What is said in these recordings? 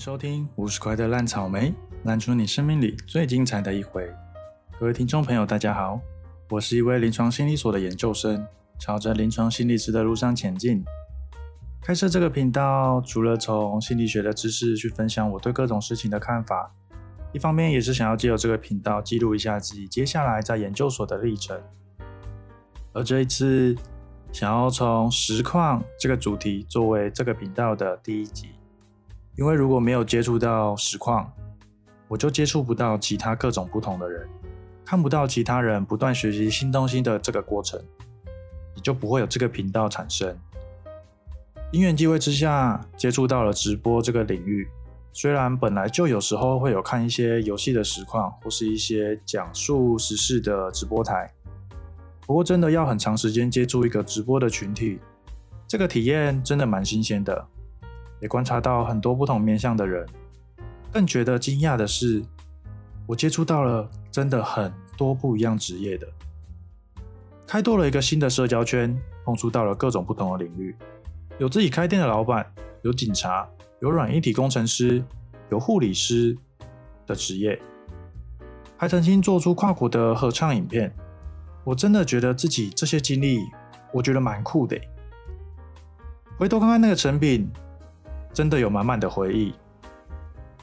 收听五十块的烂草莓，烂出你生命里最精彩的一回。各位听众朋友，大家好，我是一位临床心理所的研究生，朝着临床心理师的路上前进。开设这个频道，除了从心理学的知识去分享我对各种事情的看法，一方面也是想要借由这个频道记录一下自己接下来在研究所的历程。而这一次，想要从实况这个主题作为这个频道的第一集。因为如果没有接触到实况，我就接触不到其他各种不同的人，看不到其他人不断学习新东西的这个过程，也就不会有这个频道产生。因缘际会之下，接触到了直播这个领域。虽然本来就有时候会有看一些游戏的实况，或是一些讲述时事的直播台，不过真的要很长时间接触一个直播的群体，这个体验真的蛮新鲜的。也观察到很多不同面向的人，更觉得惊讶的是，我接触到了真的很多不一样职业的，开拓了一个新的社交圈，碰触到了各种不同的领域，有自己开店的老板，有警察，有软硬体工程师，有护理师的职业，还曾经做出跨国的合唱影片，我真的觉得自己这些经历，我觉得蛮酷的。回头看看那个成品。真的有满满的回忆。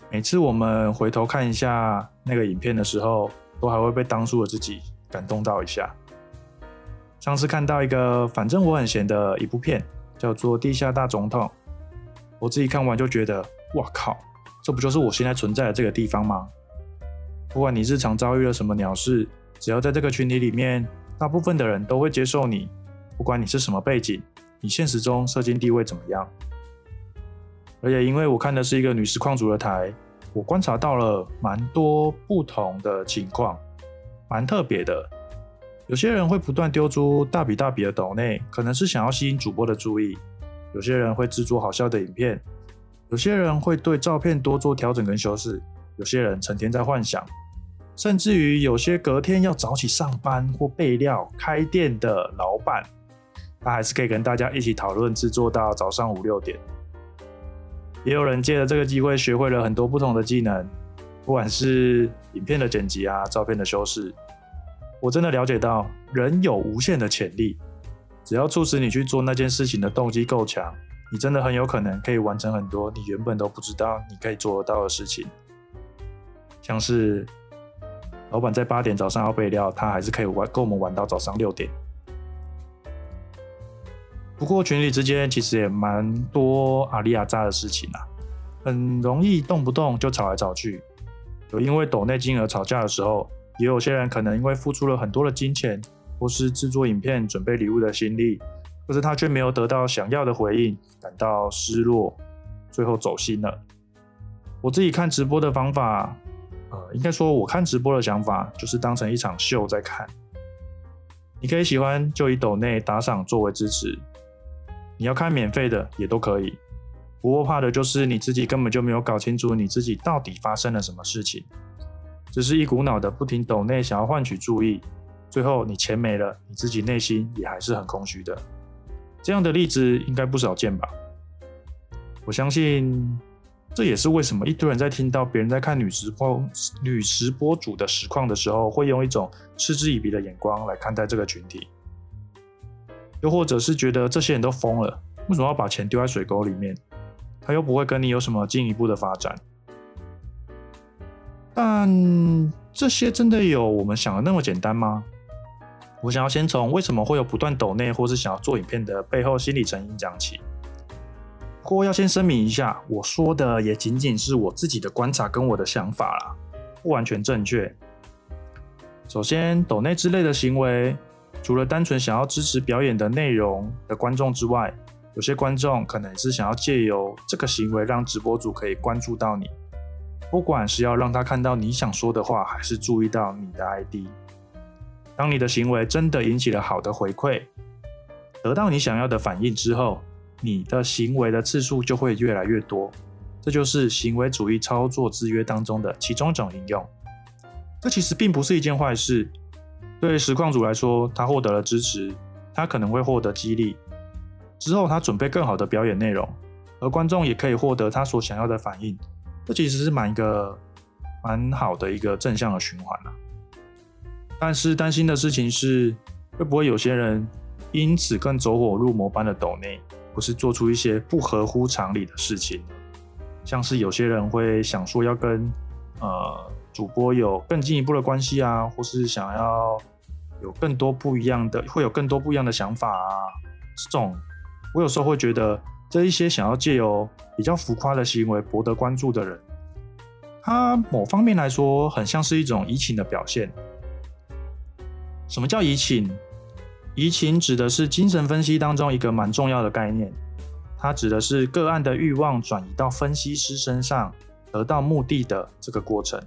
每次我们回头看一下那个影片的时候，都还会被当初的自己感动到一下。上次看到一个反正我很闲的一部片，叫做《地下大总统》，我自己看完就觉得，哇靠，这不就是我现在存在的这个地方吗？不管你日常遭遇了什么鸟事，只要在这个群体里面，大部分的人都会接受你，不管你是什么背景，你现实中社经地位怎么样。而且因为我看的是一个女实况组的台，我观察到了蛮多不同的情况，蛮特别的。有些人会不断丢出大笔大笔的抖内，可能是想要吸引主播的注意；有些人会制作好笑的影片；有些人会对照片多做调整跟修饰；有些人成天在幻想，甚至于有些隔天要早起上班或备料开店的老板，他还是可以跟大家一起讨论制作到早上五六点。也有人借着这个机会学会了很多不同的技能，不管是影片的剪辑啊、照片的修饰，我真的了解到人有无限的潜力，只要促使你去做那件事情的动机够强，你真的很有可能可以完成很多你原本都不知道你可以做得到的事情。像是老板在八点早上要备料，他还是可以玩跟我们玩到早上六点。不过群里之间其实也蛮多阿里亚扎的事情啊，很容易动不动就吵来吵去。有因为抖内金额吵架的时候，也有些人可能因为付出了很多的金钱，或是制作影片、准备礼物的心力，可是他却没有得到想要的回应，感到失落，最后走心了。我自己看直播的方法，呃，应该说我看直播的想法就是当成一场秀在看。你可以喜欢就以抖内打赏作为支持。你要看免费的也都可以，不过怕的就是你自己根本就没有搞清楚你自己到底发生了什么事情，只是一股脑的不停抖内想要换取注意，最后你钱没了，你自己内心也还是很空虚的。这样的例子应该不少见吧？我相信这也是为什么一堆人在听到别人在看女直播女直播主的实况的时候，会用一种嗤之以鼻的眼光来看待这个群体。又或者是觉得这些人都疯了，为什么要把钱丢在水沟里面？他又不会跟你有什么进一步的发展。但这些真的有我们想的那么简单吗？我想要先从为什么会有不断抖内或是想要做影片的背后心理成因讲起。不过要先声明一下，我说的也仅仅是我自己的观察跟我的想法啦，不完全正确。首先，抖内之类的行为。除了单纯想要支持表演的内容的观众之外，有些观众可能是想要借由这个行为让直播主可以关注到你，不管是要让他看到你想说的话，还是注意到你的 ID。当你的行为真的引起了好的回馈，得到你想要的反应之后，你的行为的次数就会越来越多。这就是行为主义操作制约当中的其中一种应用。这其实并不是一件坏事。对实况组来说，他获得了支持，他可能会获得激励，之后他准备更好的表演内容，而观众也可以获得他所想要的反应，这其实是蛮一个蛮好的一个正向的循环。但是担心的事情是，会不会有些人因此更走火入魔般的抖内，不是做出一些不合乎常理的事情？像是有些人会想说要跟呃主播有更进一步的关系啊，或是想要有更多不一样的，会有更多不一样的想法啊。这种我有时候会觉得，这一些想要借由比较浮夸的行为博得关注的人，他某方面来说，很像是一种移情的表现。什么叫移情？移情指的是精神分析当中一个蛮重要的概念，它指的是个案的欲望转移到分析师身上，得到目的的这个过程。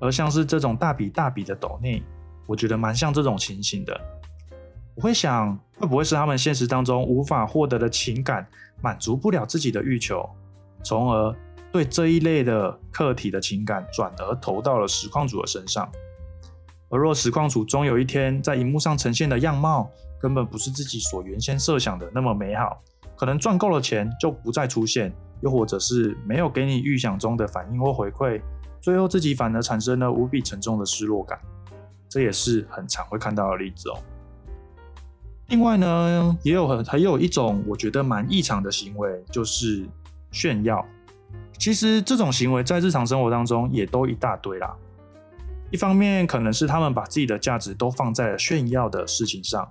而像是这种大笔大笔的抖内，我觉得蛮像这种情形的。我会想，会不会是他们现实当中无法获得的情感，满足不了自己的欲求，从而对这一类的客体的情感转而投到了实况主的身上。而若实况主终有一天在荧幕上呈现的样貌，根本不是自己所原先设想的那么美好，可能赚够了钱就不再出现，又或者是没有给你预想中的反应或回馈，最后自己反而产生了无比沉重的失落感，这也是很常会看到的例子哦。另外呢，也有很还有一种我觉得蛮异常的行为，就是炫耀。其实这种行为在日常生活当中也都一大堆啦。一方面可能是他们把自己的价值都放在了炫耀的事情上，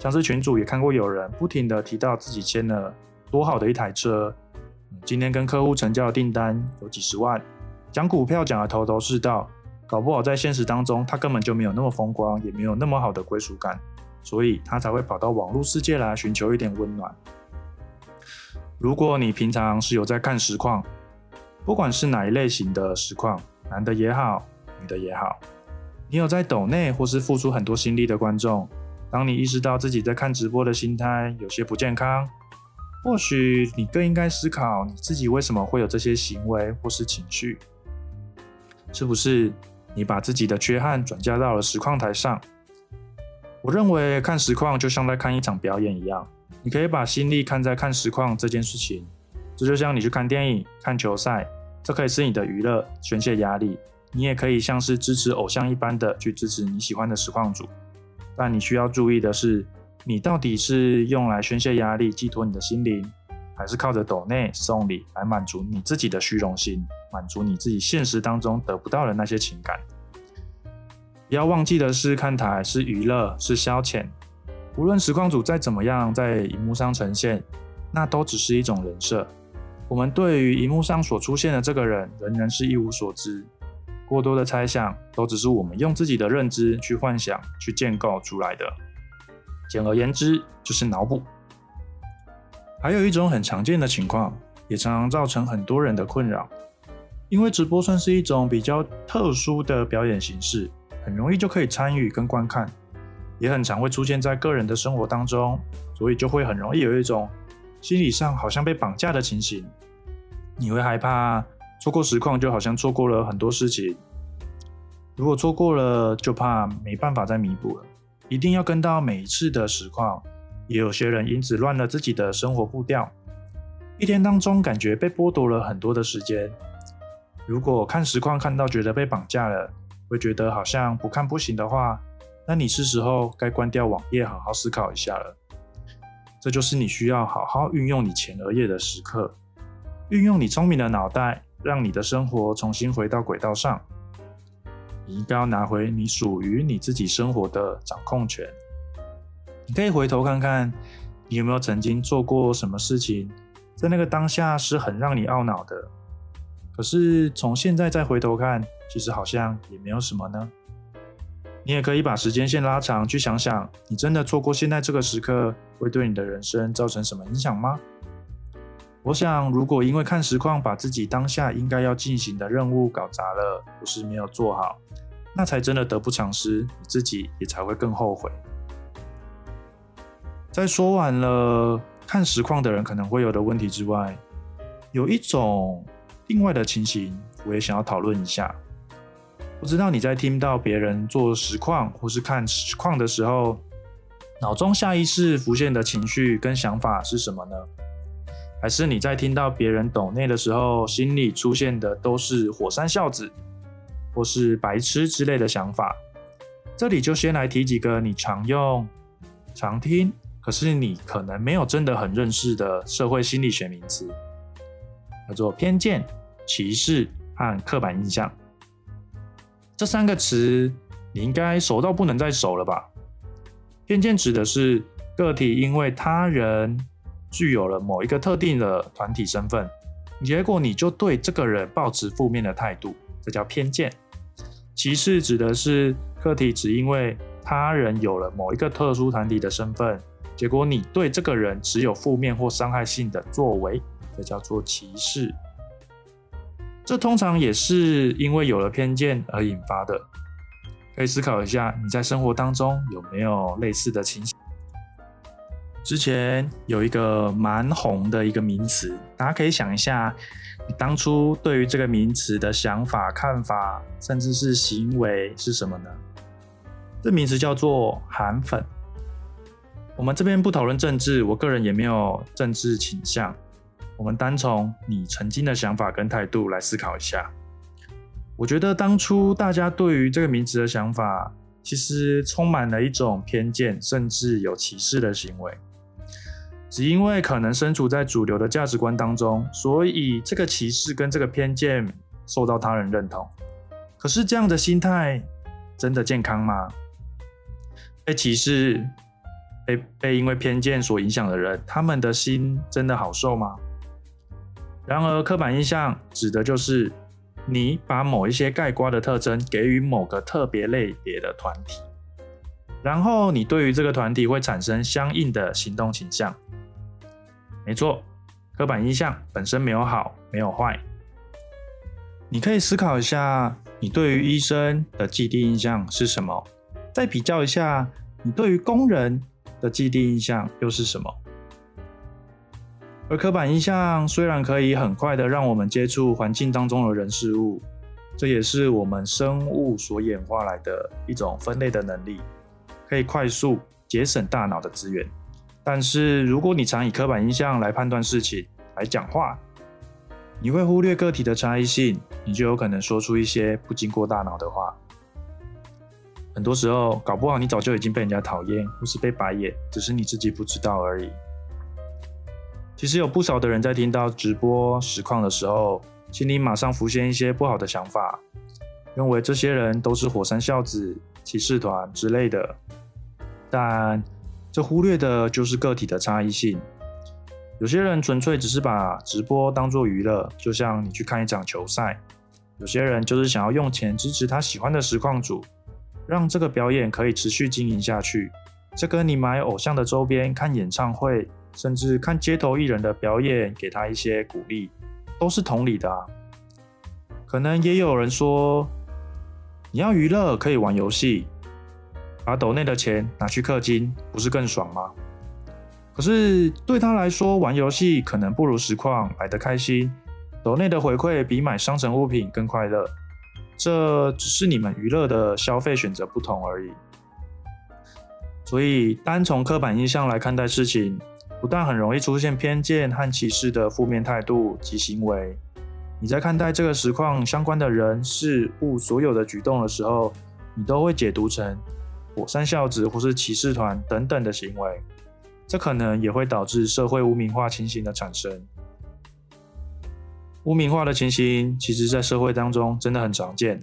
像是群主也看过有人不停的提到自己签了多好的一台车，今天跟客户成交的订单有几十万，讲股票讲的头头是道，搞不好在现实当中他根本就没有那么风光，也没有那么好的归属感。所以他才会跑到网络世界来寻求一点温暖。如果你平常是有在看实况，不管是哪一类型的实况，男的也好，女的也好，你有在抖内或是付出很多心力的观众，当你意识到自己在看直播的心态有些不健康，或许你更应该思考你自己为什么会有这些行为或是情绪，是不是你把自己的缺憾转嫁到了实况台上？我认为看实况就像在看一场表演一样，你可以把心力看在看实况这件事情。这就像你去看电影、看球赛，这可以是你的娱乐、宣泄压力。你也可以像是支持偶像一般的去支持你喜欢的实况组。但你需要注意的是，你到底是用来宣泄压力、寄托你的心灵，还是靠着抖内送礼来满足你自己的虚荣心，满足你自己现实当中得不到的那些情感？不要忘记的是，看台是娱乐，是消遣。无论实况组再怎么样在荧幕上呈现，那都只是一种人设。我们对于荧幕上所出现的这个人，仍然是一无所知。过多的猜想，都只是我们用自己的认知去幻想、去建构出来的。简而言之，就是脑补。还有一种很常见的情况，也常常造成很多人的困扰，因为直播算是一种比较特殊的表演形式。很容易就可以参与跟观看，也很常会出现在个人的生活当中，所以就会很容易有一种心理上好像被绑架的情形。你会害怕错过实况，就好像错过了很多事情。如果错过了，就怕没办法再弥补了。一定要跟到每一次的实况。也有些人因此乱了自己的生活步调，一天当中感觉被剥夺了很多的时间。如果看实况看到觉得被绑架了，会觉得好像不看不行的话，那你是时候该关掉网页，好好思考一下了。这就是你需要好好运用你前额叶的时刻，运用你聪明的脑袋，让你的生活重新回到轨道上。你应该要拿回你属于你自己生活的掌控权。你可以回头看看，你有没有曾经做过什么事情，在那个当下是很让你懊恼的。可是从现在再回头看，其实好像也没有什么呢。你也可以把时间线拉长，去想想，你真的错过现在这个时刻，会对你的人生造成什么影响吗？我想，如果因为看实况把自己当下应该要进行的任务搞砸了，或是没有做好，那才真的得不偿失，你自己也才会更后悔。在说完了看实况的人可能会有的问题之外，有一种。另外的情形，我也想要讨论一下。不知道你在听到别人做实况或是看实况的时候，脑中下意识浮现的情绪跟想法是什么呢？还是你在听到别人抖内的时候，心里出现的都是火山孝子或是白痴之类的想法？这里就先来提几个你常用、常听，可是你可能没有真的很认识的社会心理学名词，叫做偏见、歧视和刻板印象。这三个词你应该熟到不能再熟了吧？偏见指的是个体因为他人。具有了某一个特定的团体身份，结果你就对这个人抱持负面的态度，这叫偏见。歧视指的是个体只因为他人有了某一个特殊团体的身份，结果你对这个人只有负面或伤害性的作为，这叫做歧视。这通常也是因为有了偏见而引发的。可以思考一下，你在生活当中有没有类似的情形？之前有一个蛮红的一个名词，大家可以想一下，你当初对于这个名词的想法、看法，甚至是行为是什么呢？这名词叫做“韩粉”。我们这边不讨论政治，我个人也没有政治倾向。我们单从你曾经的想法跟态度来思考一下。我觉得当初大家对于这个名词的想法，其实充满了一种偏见，甚至有歧视的行为。只因为可能身处在主流的价值观当中，所以这个歧视跟这个偏见受到他人认同。可是这样的心态真的健康吗？被歧视、被被因为偏见所影响的人，他们的心真的好受吗？然而，刻板印象指的就是你把某一些盖瓜的特征给予某个特别类别的团体，然后你对于这个团体会产生相应的行动倾向。没错，刻板印象本身没有好，没有坏。你可以思考一下，你对于医生的既定印象是什么？再比较一下，你对于工人的既定印象又是什么？而刻板印象虽然可以很快的让我们接触环境当中的人事物，这也是我们生物所演化来的一种分类的能力，可以快速节省大脑的资源。但是，如果你常以刻板印象来判断事情、来讲话，你会忽略个体的差异性，你就有可能说出一些不经过大脑的话。很多时候，搞不好你早就已经被人家讨厌，或是被白眼，只是你自己不知道而已。其实有不少的人在听到直播实况的时候，心里马上浮现一些不好的想法，认为这些人都是火山孝子、骑士团之类的，但。这忽略的就是个体的差异性。有些人纯粹只是把直播当做娱乐，就像你去看一场球赛；有些人就是想要用钱支持他喜欢的实况组，让这个表演可以持续经营下去。这跟你买偶像的周边、看演唱会，甚至看街头艺人的表演，给他一些鼓励，都是同理的啊。可能也有人说，你要娱乐可以玩游戏。把斗内的钱拿去氪金，不是更爽吗？可是对他来说，玩游戏可能不如实况来得开心，斗内的回馈比买商城物品更快乐。这只是你们娱乐的消费选择不同而已。所以，单从刻板印象来看待事情，不但很容易出现偏见和歧视的负面态度及行为。你在看待这个实况相关的人事物所有的举动的时候，你都会解读成。火山孝子或是骑士团等等的行为，这可能也会导致社会污名化情形的产生。污名化的情形，其实在社会当中真的很常见。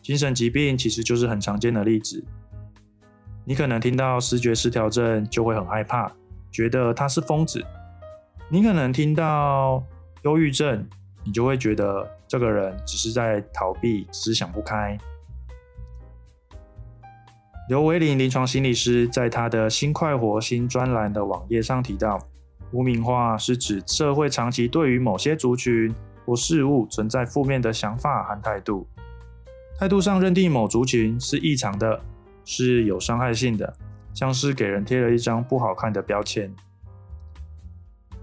精神疾病其实就是很常见的例子。你可能听到视觉失调症就会很害怕，觉得他是疯子；你可能听到忧郁症，你就会觉得这个人只是在逃避，只是想不开。刘维林临床心理师在他的心快活新专栏的网页上提到，污名化是指社会长期对于某些族群或事物存在负面的想法和态度，态度上认定某族群是异常的，是有伤害性的，像是给人贴了一张不好看的标签。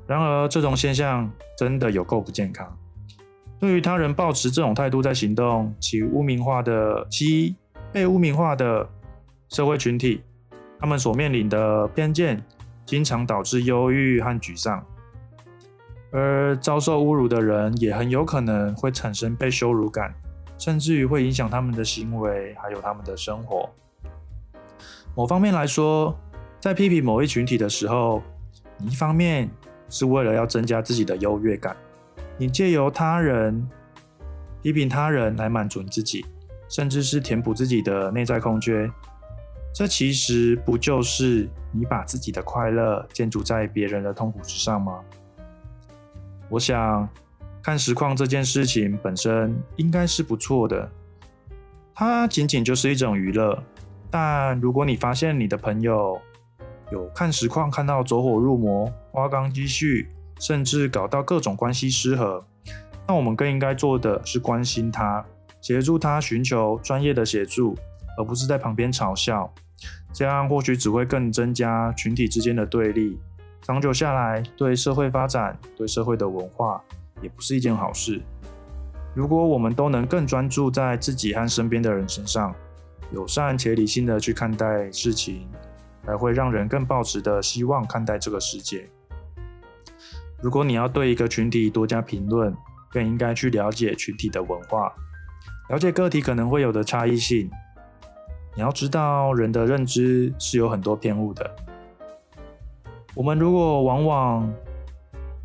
然而，这种现象真的有够不健康。对于他人抱持这种态度在行动，其污名化的其被污名化的。社会群体，他们所面临的偏见，经常导致忧郁和沮丧。而遭受侮辱的人也很有可能会产生被羞辱感，甚至于会影响他们的行为，还有他们的生活。某方面来说，在批评某一群体的时候，你一方面是为了要增加自己的优越感，你借由他人批评他人来满足你自己，甚至是填补自己的内在空缺。这其实不就是你把自己的快乐建筑在别人的痛苦之上吗？我想看实况这件事情本身应该是不错的，它仅仅就是一种娱乐。但如果你发现你的朋友有看实况看到走火入魔、花岗积蓄，甚至搞到各种关系失和，那我们更应该做的是关心他，协助他寻求专业的协助，而不是在旁边嘲笑。这样或许只会更增加群体之间的对立。长久下来，对社会发展、对社会的文化也不是一件好事。如果我们都能更专注在自己和身边的人身上，友善且理性的去看待事情，才会让人更抱持的希望看待这个世界。如果你要对一个群体多加评论，更应该去了解群体的文化，了解个体可能会有的差异性。你要知道，人的认知是有很多偏误的。我们如果往往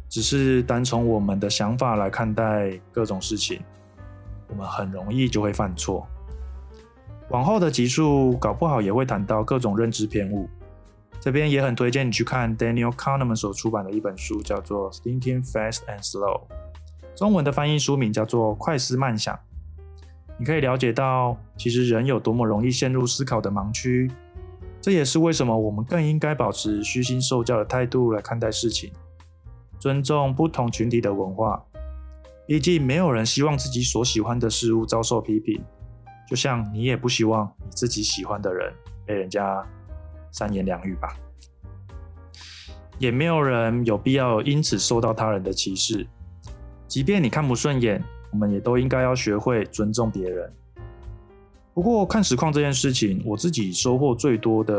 只是单从我们的想法来看待各种事情，我们很容易就会犯错。往后的集数搞不好也会谈到各种认知偏误。这边也很推荐你去看 Daniel Kahneman 所出版的一本书，叫做《Thinking Fast and Slow》，中文的翻译书名叫做《快思慢想》。你可以了解到，其实人有多么容易陷入思考的盲区。这也是为什么我们更应该保持虚心受教的态度来看待事情，尊重不同群体的文化。毕竟没有人希望自己所喜欢的事物遭受批评，就像你也不希望你自己喜欢的人被人家三言两语吧。也没有人有必要因此受到他人的歧视，即便你看不顺眼，我们也都应该要学会尊重别人。不过看实况这件事情，我自己收获最多的，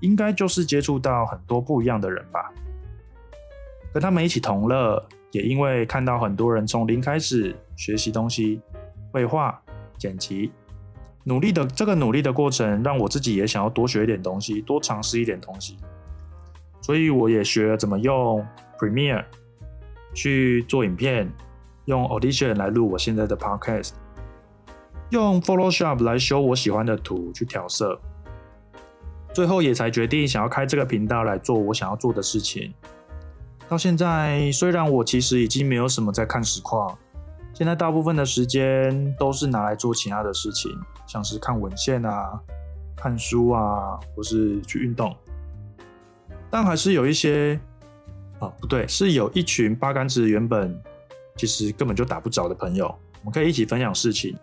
应该就是接触到很多不一样的人吧。跟他们一起同乐，也因为看到很多人从零开始学习东西，绘画、剪辑，努力的这个努力的过程，让我自己也想要多学一点东西，多尝试一点东西。所以我也学了怎么用 Premiere 去做影片，用 Audition 来录我现在的 Podcast。用 Photoshop 来修我喜欢的图去调色，最后也才决定想要开这个频道来做我想要做的事情。到现在，虽然我其实已经没有什么在看实况，现在大部分的时间都是拿来做其他的事情，像是看文献啊、看书啊，或是去运动。但还是有一些，啊，不对，是有一群八竿子原本其实根本就打不着的朋友，我们可以一起分享事情。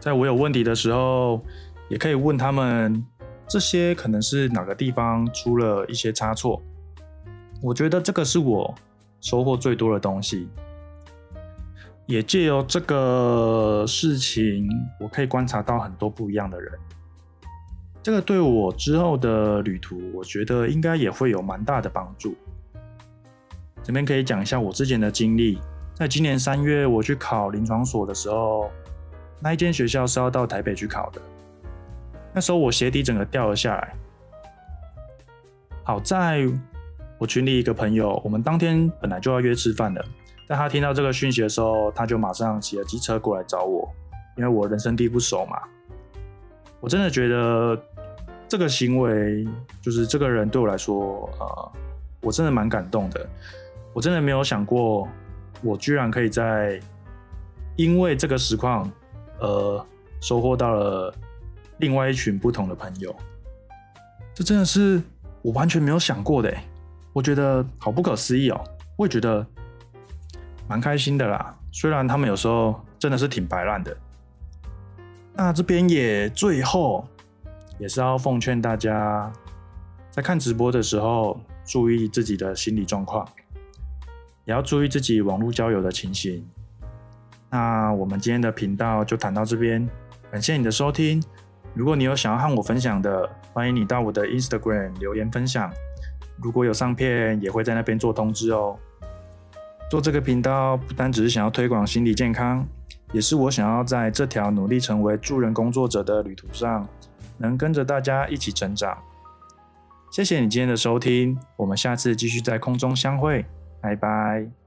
在我有问题的时候，也可以问他们这些可能是哪个地方出了一些差错。我觉得这个是我收获最多的东西，也借由这个事情，我可以观察到很多不一样的人。这个对我之后的旅途，我觉得应该也会有蛮大的帮助。这边可以讲一下我之前的经历，在今年三月我去考临床所的时候。那一间学校是要到台北去考的，那时候我鞋底整个掉了下来。好在我群里一个朋友，我们当天本来就要约吃饭的，但他听到这个讯息的时候，他就马上骑了机车过来找我，因为我人生地不熟嘛。我真的觉得这个行为，就是这个人对我来说，呃，我真的蛮感动的。我真的没有想过，我居然可以在因为这个实况。呃，收获到了另外一群不同的朋友，这真的是我完全没有想过的，我觉得好不可思议哦。我也觉得蛮开心的啦，虽然他们有时候真的是挺白烂的。那这边也最后也是要奉劝大家，在看直播的时候注意自己的心理状况，也要注意自己网络交友的情形。那我们今天的频道就谈到这边，感谢你的收听。如果你有想要和我分享的，欢迎你到我的 Instagram 留言分享。如果有上片，也会在那边做通知哦。做这个频道不单只是想要推广心理健康，也是我想要在这条努力成为助人工作者的旅途上，能跟着大家一起成长。谢谢你今天的收听，我们下次继续在空中相会，拜拜。